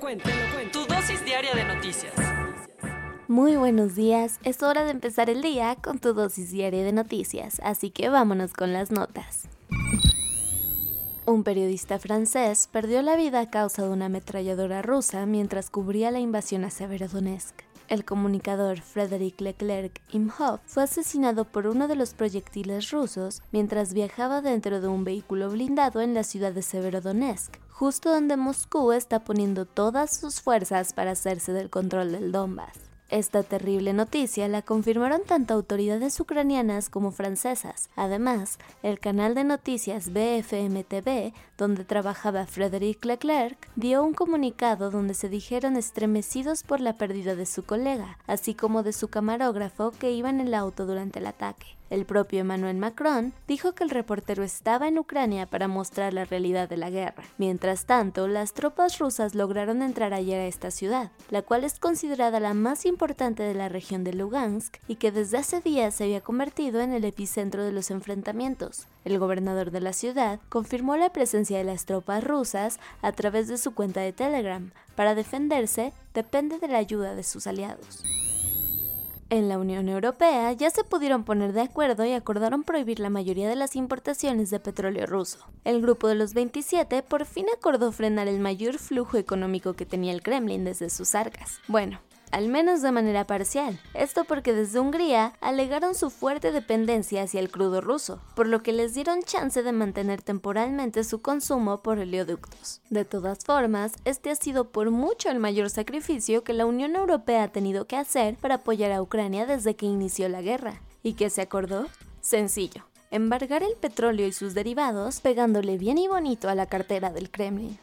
Tu dosis diaria de noticias. Muy buenos días, es hora de empezar el día con tu dosis diaria de noticias, así que vámonos con las notas. Un periodista francés perdió la vida a causa de una ametralladora rusa mientras cubría la invasión a Severodonetsk. El comunicador Frédéric Leclerc Imhoff fue asesinado por uno de los proyectiles rusos mientras viajaba dentro de un vehículo blindado en la ciudad de Severodonetsk, justo donde Moscú está poniendo todas sus fuerzas para hacerse del control del Donbass. Esta terrible noticia la confirmaron tanto autoridades ucranianas como francesas. Además, el canal de noticias BFM TV, donde trabajaba Frédéric Leclerc, dio un comunicado donde se dijeron estremecidos por la pérdida de su colega, así como de su camarógrafo que iba en el auto durante el ataque. El propio Emmanuel Macron dijo que el reportero estaba en Ucrania para mostrar la realidad de la guerra. Mientras tanto, las tropas rusas lograron entrar ayer a esta ciudad, la cual es considerada la más importante de la región de Lugansk y que desde hace días se había convertido en el epicentro de los enfrentamientos. El gobernador de la ciudad confirmó la presencia de las tropas rusas a través de su cuenta de Telegram. Para defenderse, depende de la ayuda de sus aliados. En la Unión Europea ya se pudieron poner de acuerdo y acordaron prohibir la mayoría de las importaciones de petróleo ruso. El grupo de los 27 por fin acordó frenar el mayor flujo económico que tenía el Kremlin desde sus arcas. Bueno, al menos de manera parcial. Esto porque desde Hungría alegaron su fuerte dependencia hacia el crudo ruso, por lo que les dieron chance de mantener temporalmente su consumo por oleoductos. De todas formas, este ha sido por mucho el mayor sacrificio que la Unión Europea ha tenido que hacer para apoyar a Ucrania desde que inició la guerra. ¿Y qué se acordó? Sencillo. Embargar el petróleo y sus derivados pegándole bien y bonito a la cartera del Kremlin.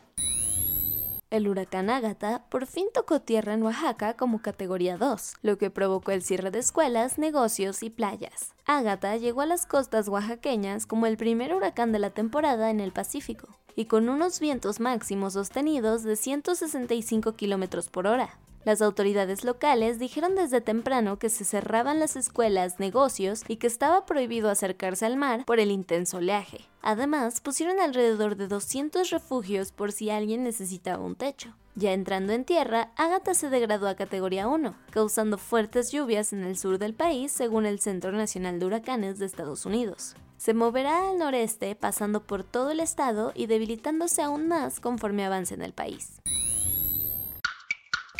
El huracán Ágata por fin tocó tierra en Oaxaca como categoría 2, lo que provocó el cierre de escuelas, negocios y playas. Ágata llegó a las costas oaxaqueñas como el primer huracán de la temporada en el Pacífico, y con unos vientos máximos sostenidos de 165 km por hora. Las autoridades locales dijeron desde temprano que se cerraban las escuelas, negocios y que estaba prohibido acercarse al mar por el intenso oleaje. Además, pusieron alrededor de 200 refugios por si alguien necesitaba un techo. Ya entrando en tierra, Ágata se degradó a categoría 1, causando fuertes lluvias en el sur del país según el Centro Nacional de Huracanes de Estados Unidos. Se moverá al noreste pasando por todo el estado y debilitándose aún más conforme avance en el país.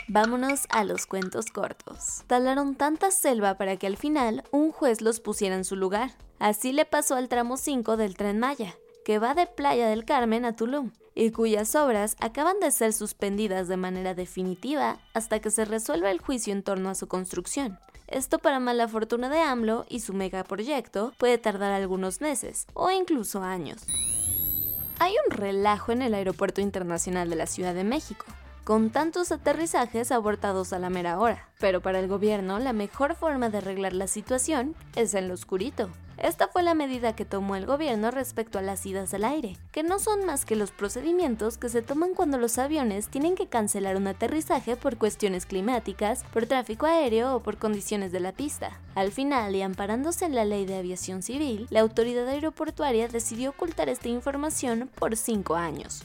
Vámonos a los cuentos cortos. Talaron tanta selva para que al final un juez los pusiera en su lugar. Así le pasó al tramo 5 del tren Maya, que va de Playa del Carmen a Tulum, y cuyas obras acaban de ser suspendidas de manera definitiva hasta que se resuelva el juicio en torno a su construcción. Esto para mala fortuna de AMLO y su megaproyecto puede tardar algunos meses o incluso años. Hay un relajo en el Aeropuerto Internacional de la Ciudad de México con tantos aterrizajes abortados a la mera hora. Pero para el gobierno la mejor forma de arreglar la situación es en lo oscurito. Esta fue la medida que tomó el gobierno respecto a las idas al aire, que no son más que los procedimientos que se toman cuando los aviones tienen que cancelar un aterrizaje por cuestiones climáticas, por tráfico aéreo o por condiciones de la pista. Al final, y amparándose en la ley de aviación civil, la autoridad aeroportuaria decidió ocultar esta información por cinco años.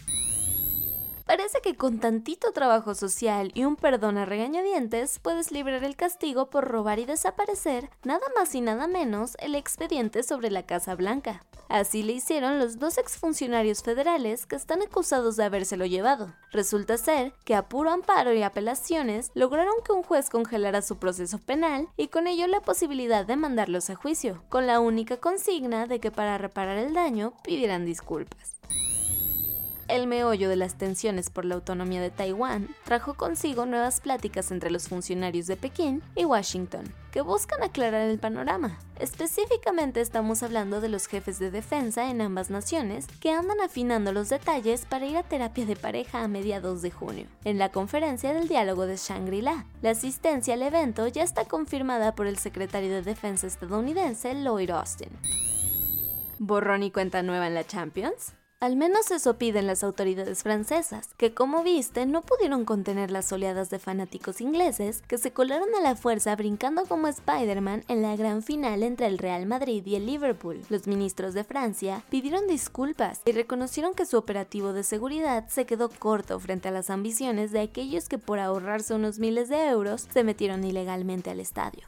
Parece que con tantito trabajo social y un perdón a regañadientes puedes librar el castigo por robar y desaparecer nada más y nada menos el expediente sobre la Casa Blanca. Así le hicieron los dos exfuncionarios federales que están acusados de habérselo llevado. Resulta ser que a puro amparo y apelaciones lograron que un juez congelara su proceso penal y con ello la posibilidad de mandarlos a juicio, con la única consigna de que para reparar el daño pidieran disculpas. El meollo de las tensiones por la autonomía de Taiwán trajo consigo nuevas pláticas entre los funcionarios de Pekín y Washington, que buscan aclarar el panorama. Específicamente estamos hablando de los jefes de defensa en ambas naciones que andan afinando los detalles para ir a terapia de pareja a mediados de junio, en la conferencia del diálogo de Shangri-La. La asistencia al evento ya está confirmada por el secretario de Defensa estadounidense Lloyd Austin. ¿Borrón y cuenta nueva en la Champions? Al menos eso piden las autoridades francesas, que como viste no pudieron contener las oleadas de fanáticos ingleses que se colaron a la fuerza brincando como Spider-Man en la gran final entre el Real Madrid y el Liverpool. Los ministros de Francia pidieron disculpas y reconocieron que su operativo de seguridad se quedó corto frente a las ambiciones de aquellos que por ahorrarse unos miles de euros se metieron ilegalmente al estadio.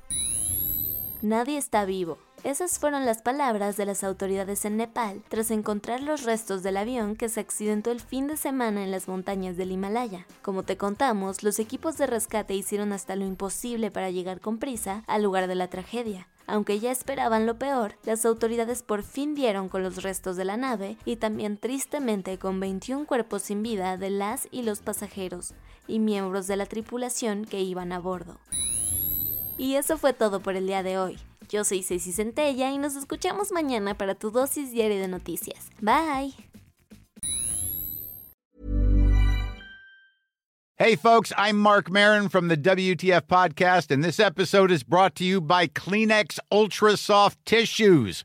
Nadie está vivo, esas fueron las palabras de las autoridades en Nepal tras encontrar los restos del avión que se accidentó el fin de semana en las montañas del Himalaya. Como te contamos, los equipos de rescate hicieron hasta lo imposible para llegar con prisa al lugar de la tragedia. Aunque ya esperaban lo peor, las autoridades por fin dieron con los restos de la nave y también tristemente con 21 cuerpos sin vida de las y los pasajeros y miembros de la tripulación que iban a bordo. Y eso fue todo por el día de hoy. Yo soy Ceci Centella y nos escuchamos mañana para tu dosis diaria de noticias. Bye. Hey, folks, I'm Mark Marin from the WTF Podcast, and this episode is brought to you by Kleenex Ultra Soft Tissues